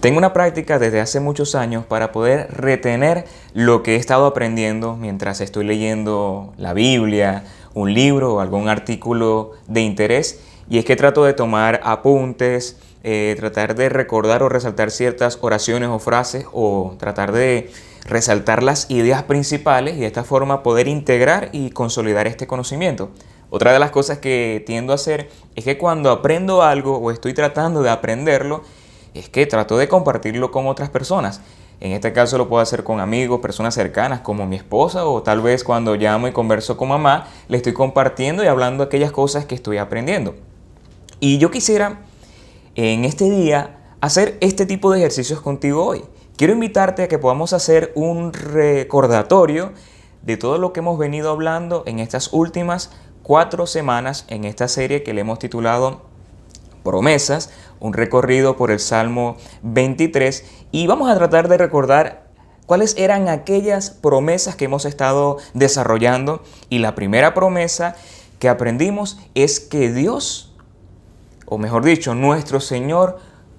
Tengo una práctica desde hace muchos años para poder retener lo que he estado aprendiendo mientras estoy leyendo la Biblia, un libro o algún artículo de interés. Y es que trato de tomar apuntes, eh, tratar de recordar o resaltar ciertas oraciones o frases o tratar de resaltar las ideas principales y de esta forma poder integrar y consolidar este conocimiento. Otra de las cosas que tiendo a hacer es que cuando aprendo algo o estoy tratando de aprenderlo, es que trato de compartirlo con otras personas. En este caso lo puedo hacer con amigos, personas cercanas como mi esposa o tal vez cuando llamo y converso con mamá, le estoy compartiendo y hablando aquellas cosas que estoy aprendiendo. Y yo quisiera en este día hacer este tipo de ejercicios contigo hoy. Quiero invitarte a que podamos hacer un recordatorio de todo lo que hemos venido hablando en estas últimas cuatro semanas en esta serie que le hemos titulado promesas, un recorrido por el Salmo 23 y vamos a tratar de recordar cuáles eran aquellas promesas que hemos estado desarrollando y la primera promesa que aprendimos es que Dios, o mejor dicho, nuestro Señor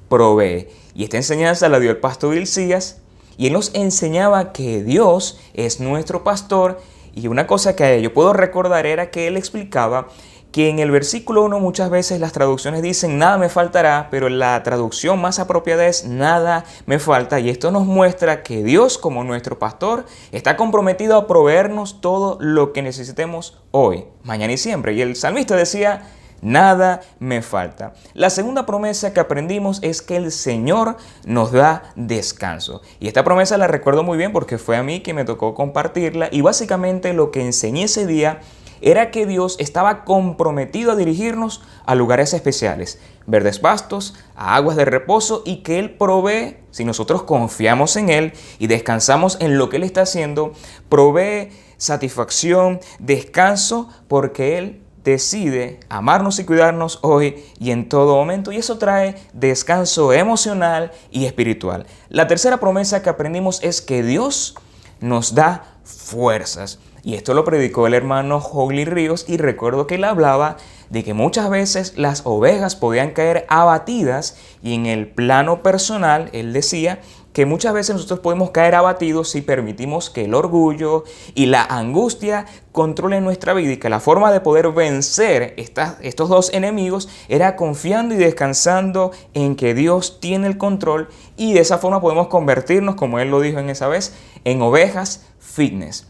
provee. Y esta enseñanza la dio el pastor Ilcías y él nos enseñaba que Dios es nuestro pastor y una cosa que yo puedo recordar era que él explicaba que en el versículo 1 muchas veces las traducciones dicen nada me faltará, pero la traducción más apropiada es nada me falta y esto nos muestra que Dios como nuestro pastor está comprometido a proveernos todo lo que necesitemos hoy, mañana y siempre. Y el salmista decía, nada me falta. La segunda promesa que aprendimos es que el Señor nos da descanso. Y esta promesa la recuerdo muy bien porque fue a mí que me tocó compartirla y básicamente lo que enseñé ese día era que Dios estaba comprometido a dirigirnos a lugares especiales, verdes pastos, a aguas de reposo y que Él provee, si nosotros confiamos en Él y descansamos en lo que Él está haciendo, provee satisfacción, descanso, porque Él decide amarnos y cuidarnos hoy y en todo momento y eso trae descanso emocional y espiritual. La tercera promesa que aprendimos es que Dios nos da fuerzas. Y esto lo predicó el hermano Hogley Ríos y recuerdo que él hablaba de que muchas veces las ovejas podían caer abatidas y en el plano personal él decía que muchas veces nosotros podemos caer abatidos si permitimos que el orgullo y la angustia controlen nuestra vida y que la forma de poder vencer estos dos enemigos era confiando y descansando en que Dios tiene el control y de esa forma podemos convertirnos, como él lo dijo en esa vez, en ovejas fitness.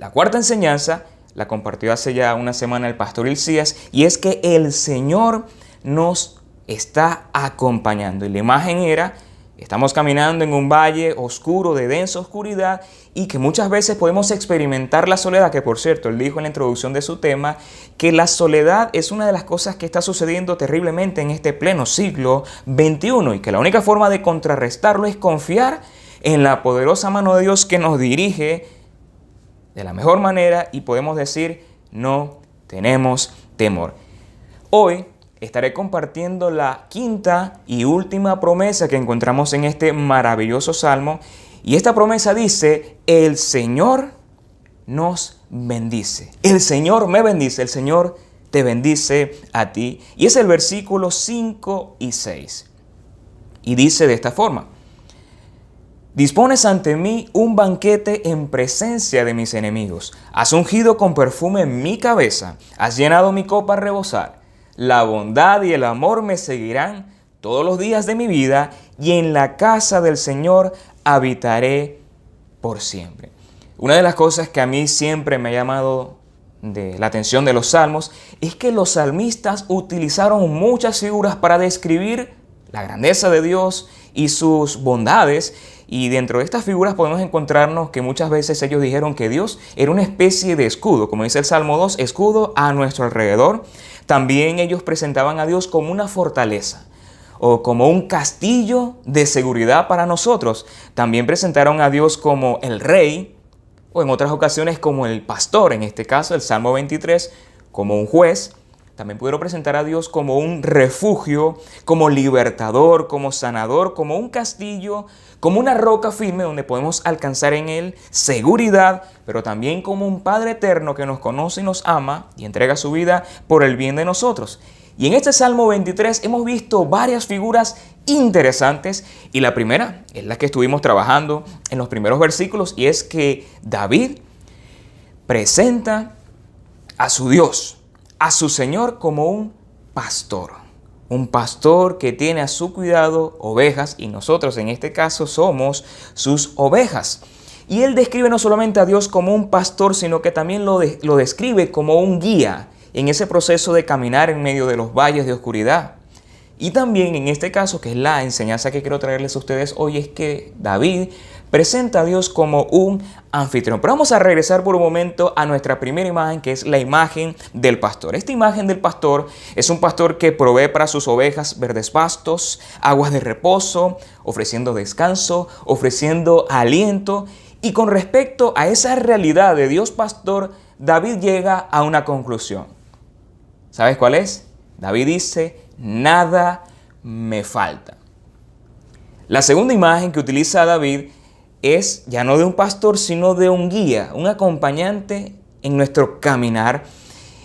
La cuarta enseñanza la compartió hace ya una semana el pastor Ilcías y es que el Señor nos está acompañando. Y la imagen era, estamos caminando en un valle oscuro de densa oscuridad y que muchas veces podemos experimentar la soledad, que por cierto, él dijo en la introducción de su tema, que la soledad es una de las cosas que está sucediendo terriblemente en este pleno siglo XXI y que la única forma de contrarrestarlo es confiar en la poderosa mano de Dios que nos dirige de la mejor manera y podemos decir, no tenemos temor. Hoy estaré compartiendo la quinta y última promesa que encontramos en este maravilloso salmo. Y esta promesa dice, el Señor nos bendice. El Señor me bendice, el Señor te bendice a ti. Y es el versículo 5 y 6. Y dice de esta forma, Dispones ante mí un banquete en presencia de mis enemigos. Has ungido con perfume mi cabeza. Has llenado mi copa a rebosar. La bondad y el amor me seguirán todos los días de mi vida y en la casa del Señor habitaré por siempre. Una de las cosas que a mí siempre me ha llamado de la atención de los salmos es que los salmistas utilizaron muchas figuras para describir la grandeza de Dios y sus bondades y dentro de estas figuras podemos encontrarnos que muchas veces ellos dijeron que Dios era una especie de escudo, como dice el Salmo 2, escudo a nuestro alrededor. También ellos presentaban a Dios como una fortaleza o como un castillo de seguridad para nosotros. También presentaron a Dios como el rey o en otras ocasiones como el pastor, en este caso el Salmo 23, como un juez. También pudieron presentar a Dios como un refugio, como libertador, como sanador, como un castillo, como una roca firme donde podemos alcanzar en Él seguridad, pero también como un Padre eterno que nos conoce y nos ama y entrega su vida por el bien de nosotros. Y en este Salmo 23 hemos visto varias figuras interesantes y la primera es la que estuvimos trabajando en los primeros versículos y es que David presenta a su Dios, a su Señor como un pastor. Un pastor que tiene a su cuidado ovejas y nosotros en este caso somos sus ovejas. Y él describe no solamente a Dios como un pastor, sino que también lo, lo describe como un guía en ese proceso de caminar en medio de los valles de oscuridad. Y también en este caso, que es la enseñanza que quiero traerles a ustedes hoy, es que David presenta a Dios como un anfitrión. Pero vamos a regresar por un momento a nuestra primera imagen, que es la imagen del pastor. Esta imagen del pastor es un pastor que provee para sus ovejas verdes pastos, aguas de reposo, ofreciendo descanso, ofreciendo aliento. Y con respecto a esa realidad de Dios pastor, David llega a una conclusión. ¿Sabes cuál es? David dice, nada me falta. La segunda imagen que utiliza David es ya no de un pastor, sino de un guía, un acompañante en nuestro caminar.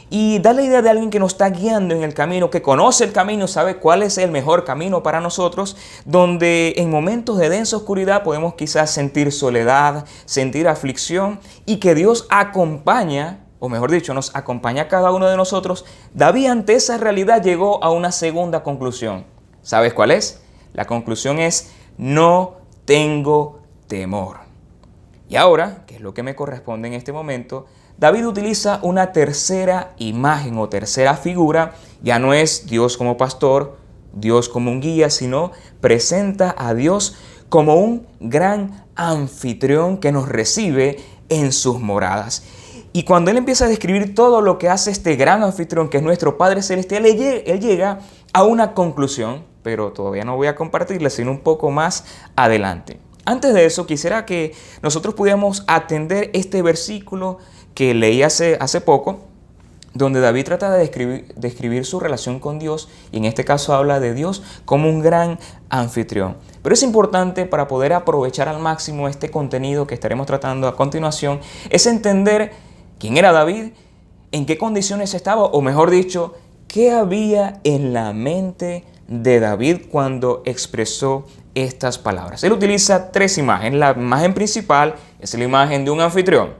Y da la idea de alguien que nos está guiando en el camino, que conoce el camino, sabe cuál es el mejor camino para nosotros, donde en momentos de densa oscuridad podemos quizás sentir soledad, sentir aflicción y que Dios acompaña o mejor dicho, nos acompaña a cada uno de nosotros, David ante esa realidad llegó a una segunda conclusión. ¿Sabes cuál es? La conclusión es, no tengo temor. Y ahora, que es lo que me corresponde en este momento, David utiliza una tercera imagen o tercera figura, ya no es Dios como pastor, Dios como un guía, sino presenta a Dios como un gran anfitrión que nos recibe en sus moradas. Y cuando él empieza a describir todo lo que hace este gran anfitrión, que es nuestro Padre Celestial, él llega a una conclusión, pero todavía no voy a compartirla, sino un poco más adelante. Antes de eso, quisiera que nosotros pudiéramos atender este versículo que leí hace, poco, donde David trata de describir, describir, su relación con Dios y en este caso habla de Dios como un gran anfitrión. Pero es importante para poder aprovechar al máximo este contenido que estaremos tratando a continuación, es entender quién era David, en qué condiciones estaba, o mejor dicho, qué había en la mente de David cuando expresó estas palabras. Él utiliza tres imágenes. La imagen principal es la imagen de un anfitrión.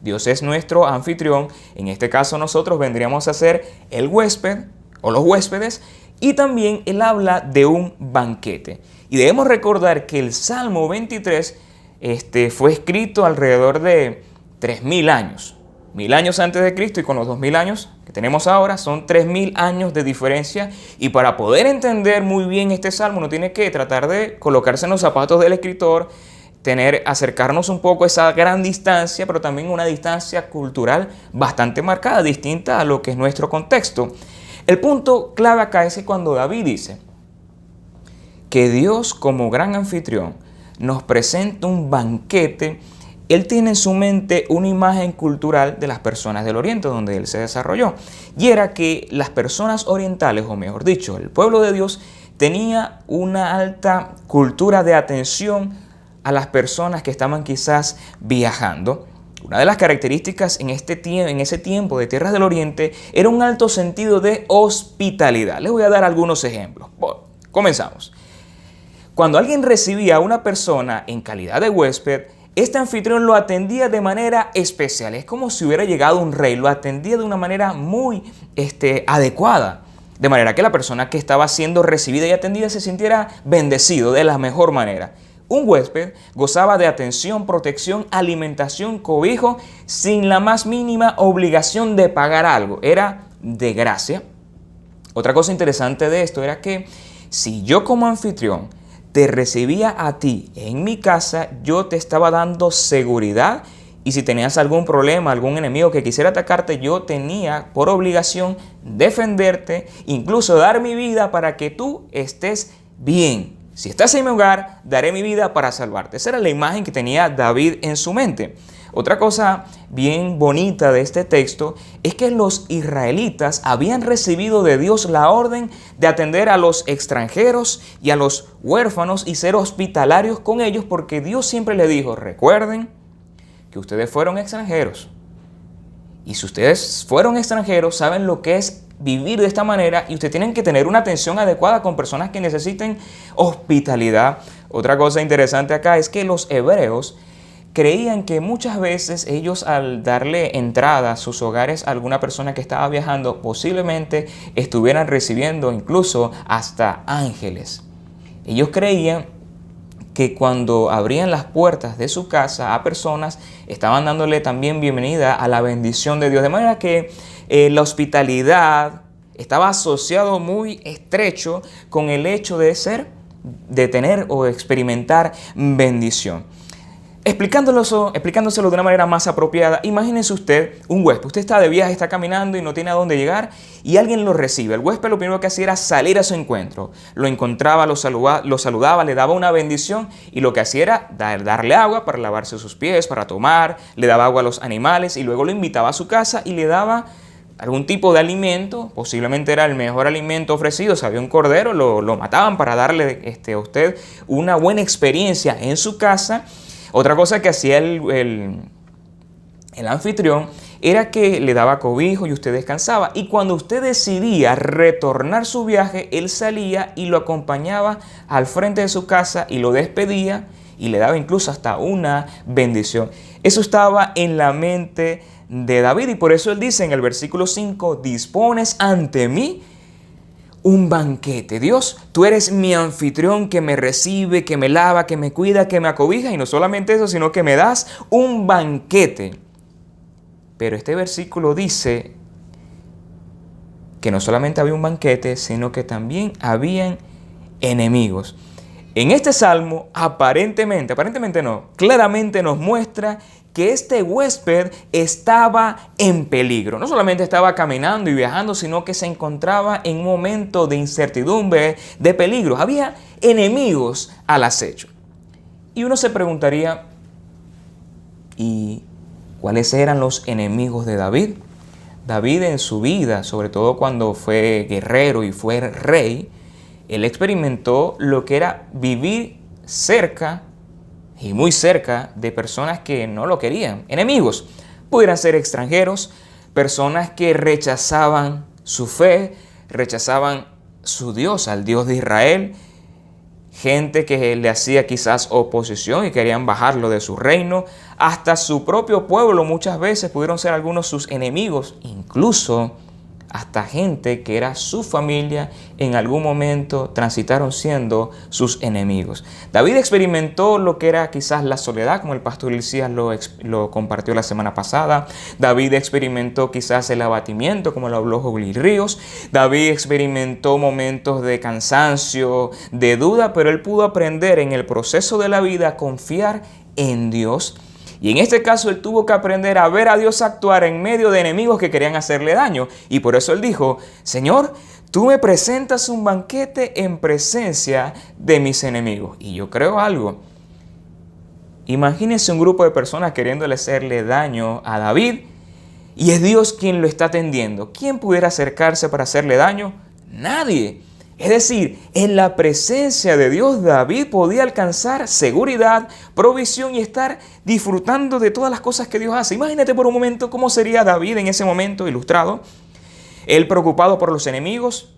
Dios es nuestro anfitrión. En este caso nosotros vendríamos a ser el huésped o los huéspedes. Y también él habla de un banquete. Y debemos recordar que el Salmo 23 este, fue escrito alrededor de 3.000 años mil años antes de Cristo y con los dos mil años tenemos ahora son tres mil años de diferencia y para poder entender muy bien este salmo uno tiene que tratar de colocarse en los zapatos del escritor, tener, acercarnos un poco a esa gran distancia, pero también una distancia cultural bastante marcada, distinta a lo que es nuestro contexto. El punto clave acá es cuando David dice que Dios como gran anfitrión nos presenta un banquete, él tiene en su mente una imagen cultural de las personas del Oriente donde él se desarrolló. Y era que las personas orientales, o mejor dicho, el pueblo de Dios, tenía una alta cultura de atención a las personas que estaban quizás viajando. Una de las características en, este en ese tiempo de tierras del Oriente era un alto sentido de hospitalidad. Les voy a dar algunos ejemplos. comenzamos. Cuando alguien recibía a una persona en calidad de huésped, este anfitrión lo atendía de manera especial. Es como si hubiera llegado un rey, lo atendía de una manera muy este, adecuada. De manera que la persona que estaba siendo recibida y atendida se sintiera bendecido de la mejor manera. Un huésped gozaba de atención, protección, alimentación, cobijo, sin la más mínima obligación de pagar algo. Era de gracia. Otra cosa interesante de esto era que si yo como anfitrión te recibía a ti en mi casa, yo te estaba dando seguridad y si tenías algún problema, algún enemigo que quisiera atacarte, yo tenía por obligación defenderte, incluso dar mi vida para que tú estés bien. Si estás en mi hogar, daré mi vida para salvarte. Esa era la imagen que tenía David en su mente. Otra cosa bien bonita de este texto es que los israelitas habían recibido de Dios la orden de atender a los extranjeros y a los huérfanos y ser hospitalarios con ellos porque Dios siempre le dijo, recuerden que ustedes fueron extranjeros. Y si ustedes fueron extranjeros, saben lo que es vivir de esta manera y ustedes tienen que tener una atención adecuada con personas que necesiten hospitalidad. Otra cosa interesante acá es que los hebreos creían que muchas veces ellos al darle entrada a sus hogares a alguna persona que estaba viajando, posiblemente estuvieran recibiendo incluso hasta ángeles. Ellos creían que cuando abrían las puertas de su casa a personas, estaban dándole también bienvenida a la bendición de Dios. De manera que eh, la hospitalidad estaba asociado muy estrecho con el hecho de ser, de tener o experimentar bendición. Explicándolo, explicándoselo de una manera más apropiada, imagínese usted un huésped. Usted está de viaje, está caminando y no tiene a dónde llegar y alguien lo recibe. El huésped lo primero que hacía era salir a su encuentro. Lo encontraba, lo, lo saludaba, le daba una bendición y lo que hacía era darle agua para lavarse sus pies, para tomar, le daba agua a los animales y luego lo invitaba a su casa y le daba algún tipo de alimento, posiblemente era el mejor alimento ofrecido, si había un cordero, lo, lo mataban para darle este, a usted una buena experiencia en su casa otra cosa que hacía el, el, anfitrión era que le daba cobijo y usted descansaba. Y cuando usted decidía retornar su viaje, él salía y lo acompañaba al frente de su casa y lo despedía y le daba incluso hasta una bendición. Eso estaba en la mente de David y por eso él dice en el versículo 5, dispones ante mí un banquete. Dios, tú eres mi anfitrión que me recibe, que me lava, que me cuida, que me acobija y no solamente eso, sino que me das un banquete. Pero este versículo dice que no solamente había un banquete, sino que también habían enemigos. En este salmo, aparentemente, aparentemente no, claramente nos muestra que este huésped estaba en peligro. No solamente estaba caminando y viajando, sino que se encontraba en un momento de incertidumbre, de peligro. Había enemigos al acecho. Y uno se preguntaría, ¿y cuáles eran los enemigos de David? David en su vida, sobre todo cuando fue guerrero y fue rey, él experimentó lo que era vivir cerca y muy cerca de personas que no lo querían, enemigos. Pudieran ser extranjeros, personas que rechazaban su fe, rechazaban su Dios, al Dios de Israel, gente que le hacía quizás oposición y querían bajarlo de su reino, hasta su propio pueblo muchas veces pudieron ser algunos sus enemigos, incluso hasta gente que era su familia en algún momento transitaron siendo sus enemigos. David experimentó lo que era quizás la soledad, como el pastor Elías lo, compartió la semana pasada. David experimentó quizás el abatimiento, como lo habló Jogli Ríos. David experimentó momentos de cansancio, de duda, pero él pudo aprender en el proceso de la vida a confiar en Dios y en este caso él tuvo que aprender a ver a Dios actuar en medio de enemigos que querían hacerle daño. Y por eso él dijo, Señor, tú me presentas un banquete en presencia de mis enemigos. Y yo creo algo. Imagínense un grupo de personas queriéndole hacerle daño a David y es Dios quien lo está atendiendo. ¿Quién pudiera acercarse para hacerle daño? Nadie. Es decir, en la presencia de Dios David podía alcanzar seguridad, provisión y estar disfrutando de todas las cosas que Dios hace. Imagínate por un momento cómo sería David en ese momento ilustrado. Él preocupado por los enemigos,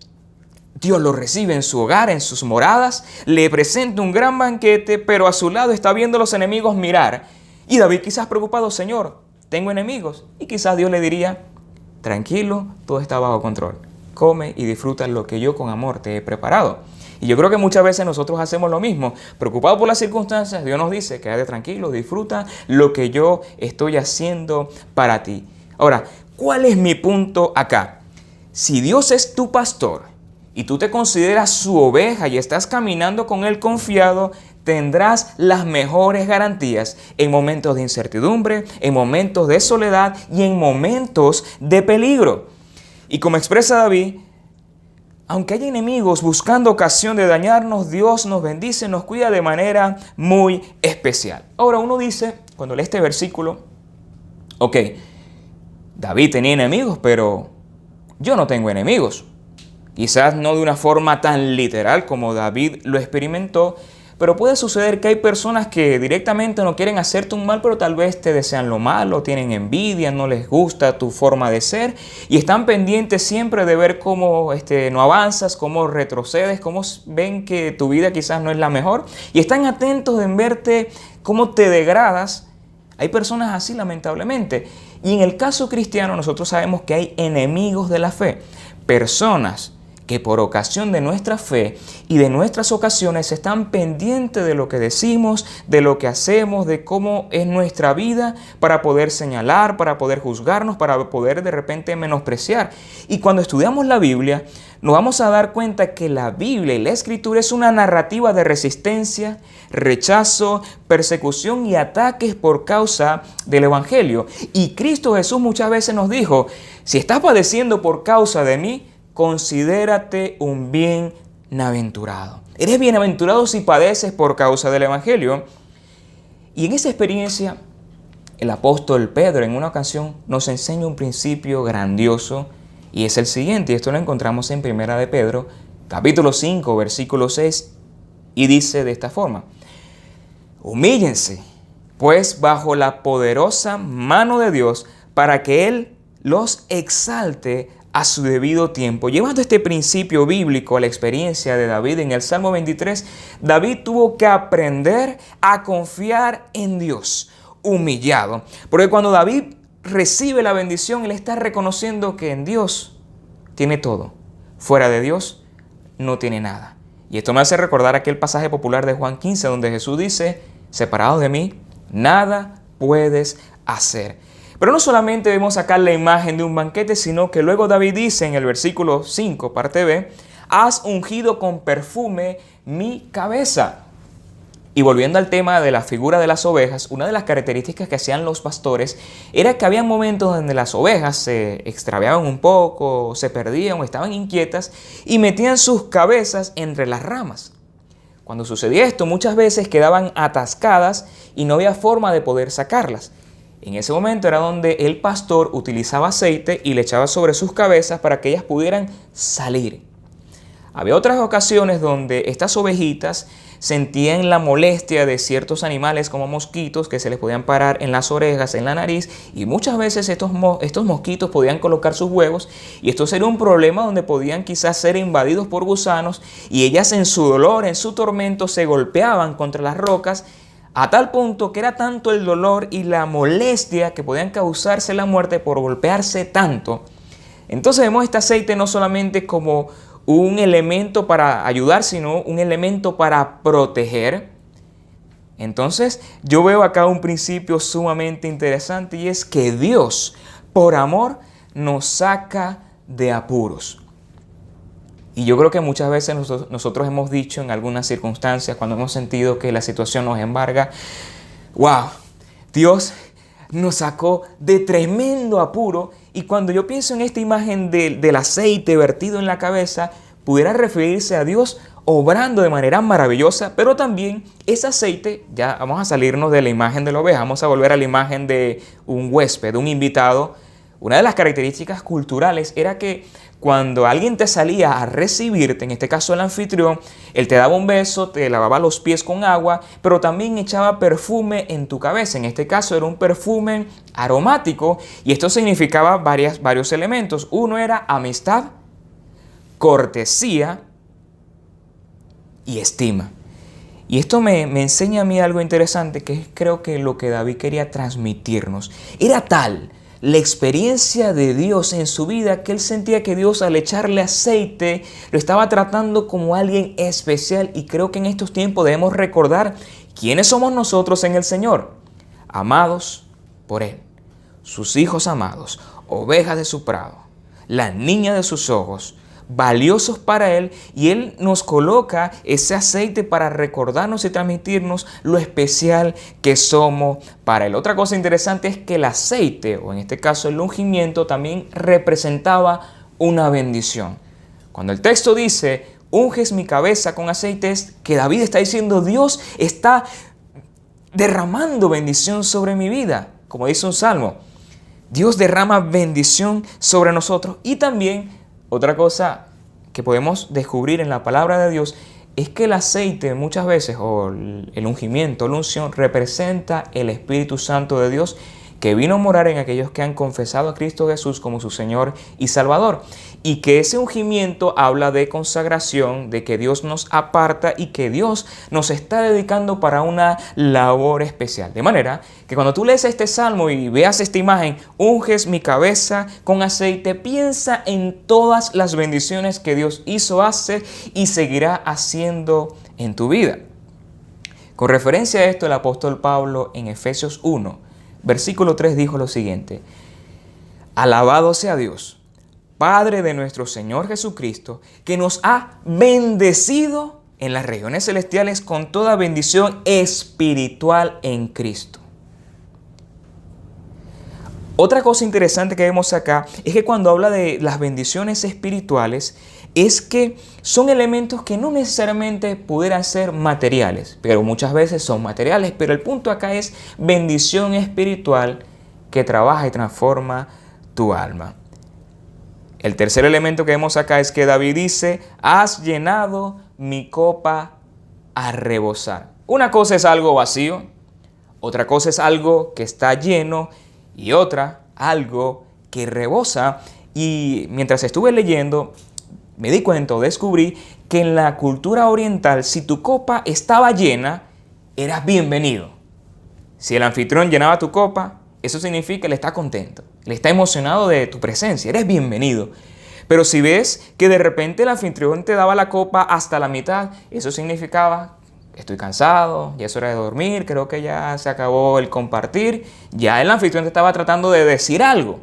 Dios lo recibe en su hogar, en sus moradas, le presenta un gran banquete, pero a su lado está viendo a los enemigos mirar. Y David quizás preocupado, Señor, tengo enemigos. Y quizás Dios le diría, tranquilo, todo está bajo control come y disfruta lo que yo con amor te he preparado. Y yo creo que muchas veces nosotros hacemos lo mismo. Preocupados por las circunstancias, Dios nos dice, quédate tranquilo, disfruta lo que yo estoy haciendo para ti. Ahora, ¿cuál es mi punto acá? Si Dios es tu pastor y tú te consideras su oveja y estás caminando con Él confiado, tendrás las mejores garantías en momentos de incertidumbre, en momentos de soledad y en momentos de peligro. Y como expresa David, aunque haya enemigos buscando ocasión de dañarnos, Dios nos bendice, nos cuida de manera muy especial. Ahora uno dice, cuando lee este versículo, ok, David tenía enemigos, pero yo no tengo enemigos. Quizás no de una forma tan literal como David lo experimentó, Pero puede suceder que hay personas que directamente no quieren hacerte un mal, pero tal vez te desean lo malo, tienen envidia, no les gusta tu forma de ser y están pendientes siempre de ver cómo este, no avanzas, cómo retrocedes, cómo ven que tu vida quizás no es la mejor y están atentos en verte cómo te degradas. Hay personas así lamentablemente. Y en el caso cristiano nosotros sabemos que hay enemigos de la fe, personas que por ocasión de nuestra fe y de nuestras ocasiones están pendientes de lo que decimos, de lo que hacemos, de cómo es nuestra vida, para poder señalar, para poder juzgarnos, para poder de repente menospreciar. Y cuando estudiamos la Biblia, nos vamos a dar cuenta que la Biblia y la Escritura es una narrativa de resistencia, rechazo, persecución y ataques por causa del Evangelio. Y Cristo Jesús muchas veces nos dijo, si estás padeciendo por causa de mí, considérate un bienaventurado. Eres bienaventurado si padeces por causa del Evangelio. Y en esa experiencia, el apóstol Pedro en una ocasión nos enseña un principio grandioso y es el siguiente, y esto lo encontramos en Primera de Pedro, capítulo 5, versículo 6, y dice de esta forma, humíllense, pues bajo la poderosa mano de Dios, para que Él los exalte a su debido tiempo. Llevando este principio bíblico a la experiencia de David en el Salmo 23, David tuvo que aprender a confiar en Dios, humillado. Porque cuando David recibe la bendición, él está reconociendo que en Dios tiene todo. Fuera de Dios no tiene nada. Y esto me hace recordar aquel pasaje popular de Juan 15 donde Jesús dice, separado de mí, nada puedes hacer. Pero no solamente vemos acá la imagen de un banquete, sino que luego David dice en el versículo 5, parte B, has ungido con perfume mi cabeza. Y volviendo al tema de la figura de las ovejas, una de las características que hacían los pastores era que había momentos donde las ovejas se extraviaban un poco, se perdían o estaban inquietas y metían sus cabezas entre las ramas. Cuando sucedía esto, muchas veces quedaban atascadas y no había forma de poder sacarlas. En ese momento era donde el pastor utilizaba aceite y le echaba sobre sus cabezas para que ellas pudieran salir. Había otras ocasiones donde estas ovejitas sentían la molestia de ciertos animales como mosquitos que se les podían parar en las orejas, en la nariz y muchas veces estos, estos mosquitos podían colocar sus huevos y esto sería un problema donde podían quizás ser invadidos por gusanos y ellas en su dolor, en su tormento se golpeaban contra las rocas a tal punto que era tanto el dolor y la molestia que podían causarse la muerte por golpearse tanto. Entonces vemos este aceite no solamente como un elemento para ayudar, sino un elemento para proteger. Entonces yo veo acá un principio sumamente interesante y es que Dios, por amor, nos saca de apuros. Y yo creo que muchas veces nosotros, hemos dicho en algunas circunstancias, cuando hemos sentido que la situación nos embarga, wow, Dios nos sacó de tremendo apuro. Y cuando yo pienso en esta imagen del aceite vertido en la cabeza, pudiera referirse a Dios obrando de manera maravillosa, pero también ese aceite, ya vamos a salirnos de la imagen de la oveja, vamos a volver a la imagen de un huésped, un invitado. Una de las características culturales era que cuando alguien te salía a recibirte, en este caso el anfitrión, él te daba un beso, te lavaba los pies con agua, pero también echaba perfume en tu cabeza. En este caso era un perfume aromático y esto significaba varias, varios elementos. Uno era amistad, cortesía y estima. Y esto me, me, enseña a mí algo interesante, que creo que lo que David quería transmitirnos. Era tal la experiencia de Dios en su vida, que él sentía que Dios al echarle aceite lo estaba tratando como alguien especial. Y creo que en estos tiempos debemos recordar quiénes somos nosotros en el Señor, amados por Él, sus hijos amados, ovejas de su prado, la niña de sus ojos, valiosos para Él y Él nos coloca ese aceite para recordarnos y transmitirnos lo especial que somos para Él. Otra cosa interesante es que el aceite, o en este caso el ungimiento, también representaba una bendición. Cuando el texto dice, unges mi cabeza con aceite, es que David está diciendo, Dios está derramando bendición sobre mi vida, como dice un salmo. Dios derrama bendición sobre nosotros y también otra cosa que podemos descubrir en la palabra de Dios es que el aceite muchas veces, o el ungimiento, la unción, representa el Espíritu Santo de Dios que vino a morar en aquellos que han confesado a Cristo Jesús como su Señor y Salvador. Y que ese ungimiento habla de consagración, de que Dios nos aparta y que Dios nos está dedicando para una labor especial. De manera que cuando tú lees este salmo y veas esta imagen, unges mi cabeza con aceite, piensa en todas las bendiciones que Dios hizo, hace y seguirá haciendo en tu vida. Con referencia a esto, el apóstol Pablo en Efesios 1 versículo 3 dijo lo siguiente, Alabado sea Dios, Padre de nuestro Señor Jesucristo, que nos ha bendecido en las regiones celestiales con toda bendición espiritual en Cristo. Otra cosa interesante que vemos acá es que cuando habla de las bendiciones espirituales, es que son elementos que no necesariamente pudieran ser materiales, pero muchas veces son materiales. Pero el punto acá es bendición espiritual que trabaja y transforma tu alma. El tercer elemento que vemos acá es que David dice, has llenado mi copa a rebosar. Una cosa es algo vacío, otra cosa es algo que está lleno y otra algo que rebosa. Y mientras estuve leyendo, me di cuenta o descubrí que en la cultura oriental, si tu copa estaba llena, eras bienvenido. Si el anfitrión llenaba tu copa, eso significa que él está contento, le está emocionado de tu presencia, eres bienvenido. Pero si ves que de repente el anfitrión te daba la copa hasta la mitad, eso significaba estoy cansado, ya es hora de dormir, creo que ya se acabó el compartir, ya el anfitrión estaba tratando de decir algo.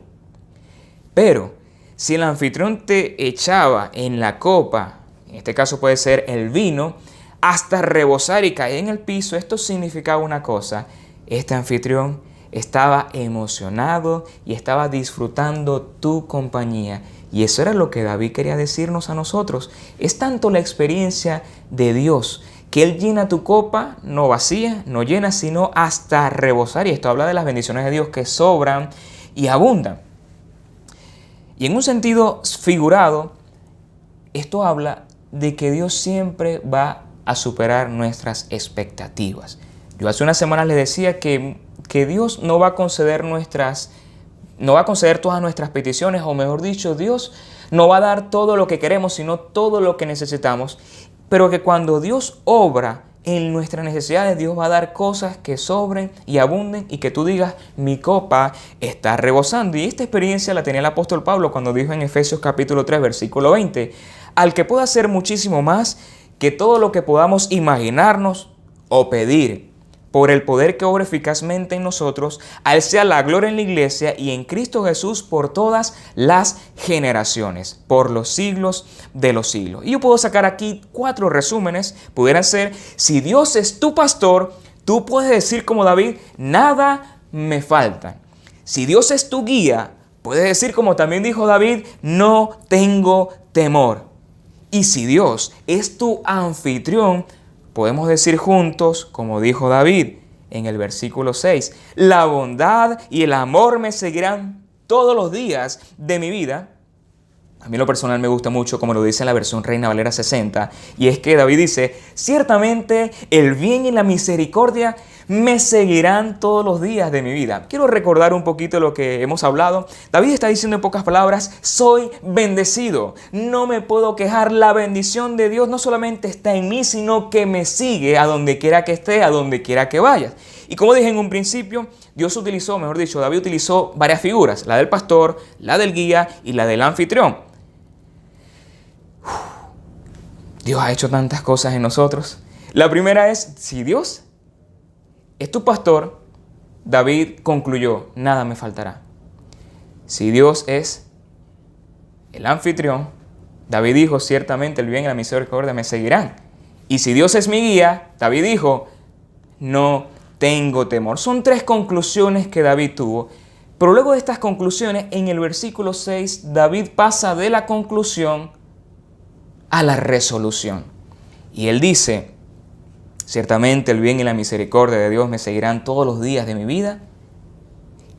Pero si el anfitrión te echaba en la copa, en este caso puede ser el vino, hasta rebosar y caer en el piso, esto significaba una cosa. Este anfitrión estaba emocionado y estaba disfrutando tu compañía. Y eso era lo que David quería decirnos a nosotros. Es tanto la experiencia de Dios que Él llena tu copa, no vacía, no llena, sino hasta rebosar. Y esto habla de las bendiciones de Dios que sobran y abundan. Y en un sentido figurado, esto habla de que Dios siempre va a superar nuestras expectativas. Yo hace unas semanas les decía que, que Dios no va a conceder nuestras, no va a conceder todas nuestras peticiones, o mejor dicho, Dios no va a dar todo lo que queremos, sino todo lo que necesitamos. Pero que cuando Dios obra en nuestras necesidades Dios va a dar cosas que sobren y abunden y que tú digas, mi copa está rebosando. Y esta experiencia la tenía el apóstol Pablo cuando dijo en Efesios capítulo 3, versículo 20, al que pueda hacer muchísimo más que todo lo que podamos imaginarnos o pedir por el poder que obra eficazmente en nosotros, a Él sea la gloria en la iglesia y en Cristo Jesús por todas las generaciones, por los siglos de los siglos. Y yo puedo sacar aquí cuatro resúmenes, pudieran ser, si Dios es tu pastor, tú puedes decir como David, nada me falta. Si Dios es tu guía, puedes decir como también dijo David, no tengo temor. Y si Dios es tu anfitrión, Podemos decir juntos, como dijo David en el versículo 6, la bondad y el amor me seguirán todos los días de mi vida. A mí lo personal me gusta mucho como lo dice en la versión Reina Valera 60, y es que David dice, ciertamente el bien y la misericordia me seguirán todos los días de mi vida. Quiero recordar un poquito lo que hemos hablado. David está diciendo en pocas palabras, soy bendecido, no me puedo quejar, la bendición de Dios no solamente está en mí, sino que me sigue a donde quiera que esté, a donde quiera que vaya. Y como dije en un principio, Dios utilizó, mejor dicho, David utilizó varias figuras, la del pastor, la del guía y la del anfitrión. Dios ha hecho tantas cosas en nosotros. La primera es, si Dios es tu pastor, David concluyó, nada me faltará. Si Dios es el anfitrión, David dijo, ciertamente el bien y la misericordia me seguirán. Y si Dios es mi guía, David dijo, no tengo temor. Son tres conclusiones que David tuvo. Pero luego de estas conclusiones, en el versículo 6, David pasa de la conclusión a la resolución. Y él dice, Ciertamente el bien y la misericordia de Dios me seguirán todos los días de mi vida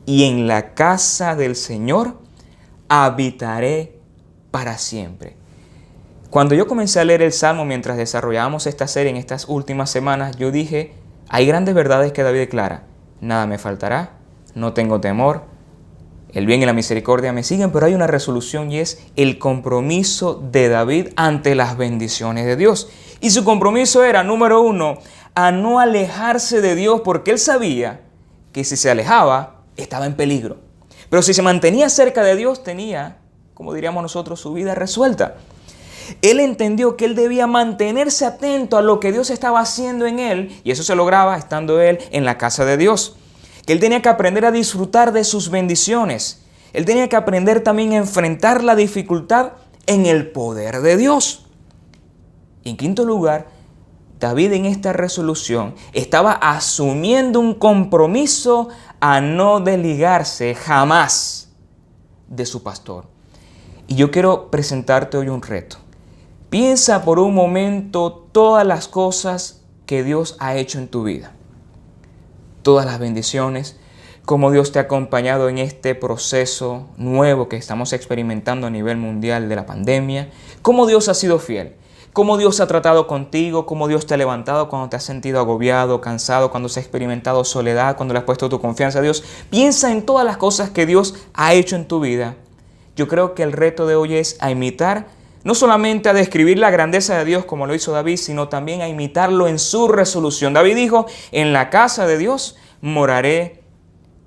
y en la casa del Señor habitaré para siempre. Cuando yo comencé a leer el Salmo mientras desarrollábamos esta serie en estas últimas semanas, yo dije, hay grandes verdades que David declara. Nada me faltará, no tengo temor, el bien y la misericordia me siguen, pero hay una resolución y es el compromiso de David ante las bendiciones de Dios. Y su compromiso era, número uno, a no alejarse de Dios porque él sabía que si se alejaba estaba en peligro. Pero si se mantenía cerca de Dios tenía, como diríamos nosotros, su vida resuelta. Él entendió que él debía mantenerse atento a lo que Dios estaba haciendo en él y eso se lograba estando él en la casa de Dios. Que él tenía que aprender a disfrutar de sus bendiciones. Él tenía que aprender también a enfrentar la dificultad en el poder de Dios. en quinto lugar, David en esta resolución estaba asumiendo un compromiso a no desligarse jamás de su pastor. Y yo quiero presentarte hoy un reto. Piensa por un momento todas las cosas que Dios ha hecho en tu vida. Todas las bendiciones, cómo Dios te ha acompañado en este proceso nuevo que estamos experimentando a nivel mundial de la pandemia, cómo Dios ha sido fiel, cómo Dios ha tratado contigo, cómo Dios te ha levantado cuando te has sentido agobiado, cansado, cuando se ha experimentado soledad, cuando le has puesto tu confianza a Dios. Piensa en todas las cosas que Dios ha hecho en tu vida. Yo creo que el reto de hoy es imitar no solamente a describir la grandeza de Dios como lo hizo David, sino también a imitarlo en su resolución. David dijo, en la casa de Dios moraré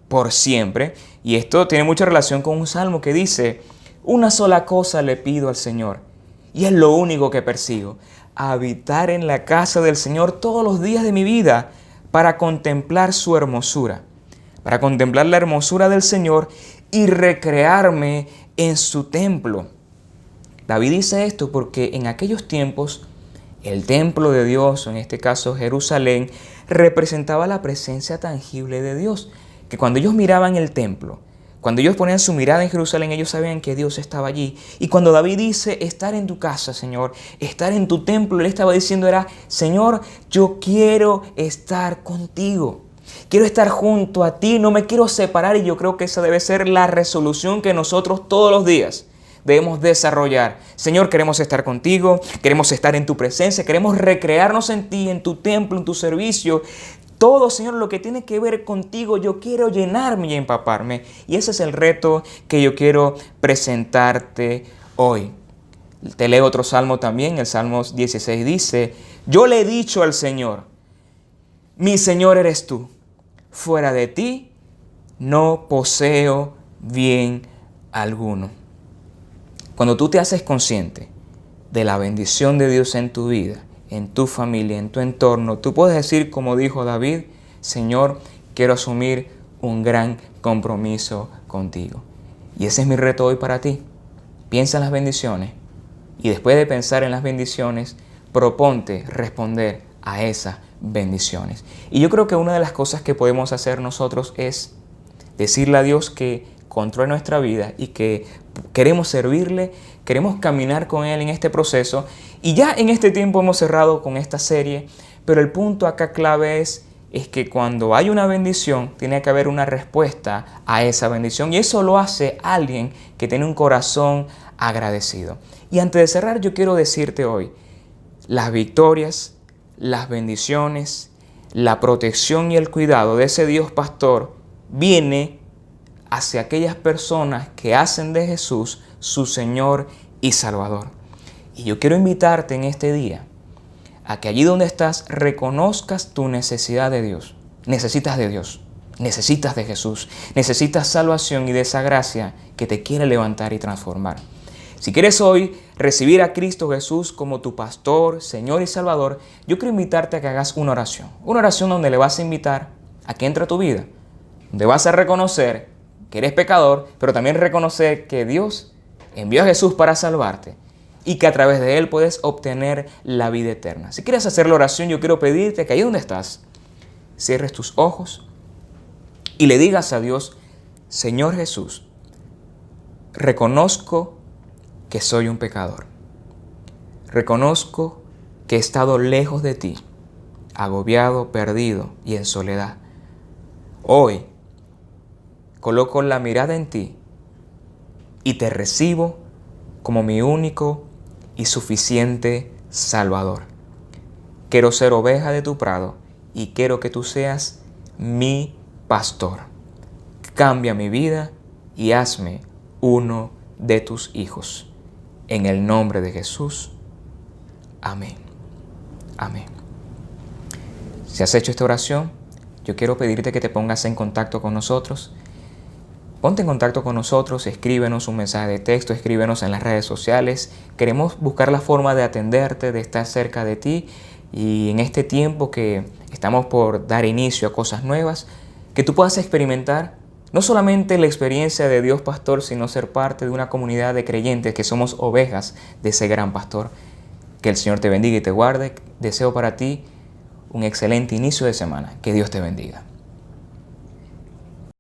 por siempre. Y esto tiene mucha relación con un salmo que dice, una sola cosa le pido al Señor, y es lo único que persigo, habitar en la casa del Señor todos los días de mi vida para contemplar su hermosura, para contemplar la hermosura del Señor y recrearme en su templo. David dice esto porque en aquellos tiempos el templo de Dios, en este caso Jerusalén, representaba la presencia tangible de Dios. Que cuando ellos miraban el templo, cuando ellos ponían su mirada en Jerusalén, ellos sabían que Dios estaba allí. Y cuando David dice, estar en tu casa, Señor, estar en tu templo, él estaba diciendo era, Señor, yo quiero estar contigo. Quiero estar junto a ti, no me quiero separar y yo creo que esa debe ser la resolución que nosotros todos los días debemos desarrollar. Señor, queremos estar contigo, queremos estar en tu presencia, queremos recrearnos en ti, en tu templo, en tu servicio. Todo, Señor, lo que tiene que ver contigo, yo quiero llenarme y empaparme. Y ese es el reto que yo quiero presentarte hoy. Te leo otro salmo también, el Salmo 16 dice, yo le he dicho al Señor, mi Señor eres tú, fuera de ti no poseo bien alguno. Cuando tú te haces consciente de la bendición de Dios en tu vida, en tu familia, en tu entorno, tú puedes decir como dijo David, Señor, quiero asumir un gran compromiso contigo. Y ese es mi reto hoy para ti. Piensa en las bendiciones y después de pensar en las bendiciones, proponte responder a esas bendiciones. Y yo creo que una de las cosas que podemos hacer nosotros es decirle a Dios que controle nuestra vida y que queremos servirle, queremos caminar con Él en este proceso. Y ya en este tiempo hemos cerrado con esta serie, pero el punto acá clave es, que cuando hay una bendición, tiene que haber una respuesta a esa bendición. Y eso lo hace alguien que tiene un corazón agradecido. Y antes de cerrar, yo quiero decirte hoy, las victorias, las bendiciones, la protección y el cuidado de ese Dios pastor viene hacia aquellas personas que hacen de Jesús su Señor y Salvador. Y yo quiero invitarte en este día a que allí donde estás reconozcas tu necesidad de Dios. Necesitas de Dios, necesitas de Jesús, necesitas salvación y de esa gracia que te quiere levantar y transformar. Si quieres hoy recibir a Cristo Jesús como tu pastor, Señor y Salvador, yo quiero invitarte a que hagas una oración. Una oración donde le vas a invitar a que entre a tu vida, donde vas a reconocer que eres pecador, pero también reconocer que Dios envió a Jesús para salvarte y que a través de Él puedes obtener la vida eterna. Si quieres hacer la oración, yo quiero pedirte que ahí donde estás, cierres tus ojos y le digas a Dios, Señor Jesús, reconozco que soy un pecador. Reconozco que he estado lejos de ti, agobiado, perdido y en soledad. Hoy coloco la mirada en ti y te recibo como mi único y suficiente Salvador. Quiero ser oveja de tu prado y quiero que tú seas mi pastor. Cambia mi vida y hazme uno de tus hijos. En el nombre de Jesús. Amén. Amén. Si has hecho esta oración, yo quiero pedirte que te pongas en contacto con nosotros. Ponte en contacto con nosotros, escríbenos un mensaje de texto, escríbenos en las redes sociales. Queremos buscar la forma de atenderte, de estar cerca de ti y en este tiempo que estamos por dar inicio a cosas nuevas, que tú puedas experimentar no solamente la experiencia de Dios pastor, sino ser parte de una comunidad de creyentes que somos ovejas de ese gran pastor. Que el Señor te bendiga y te guarde. Deseo para ti un excelente inicio de semana. Que Dios te bendiga.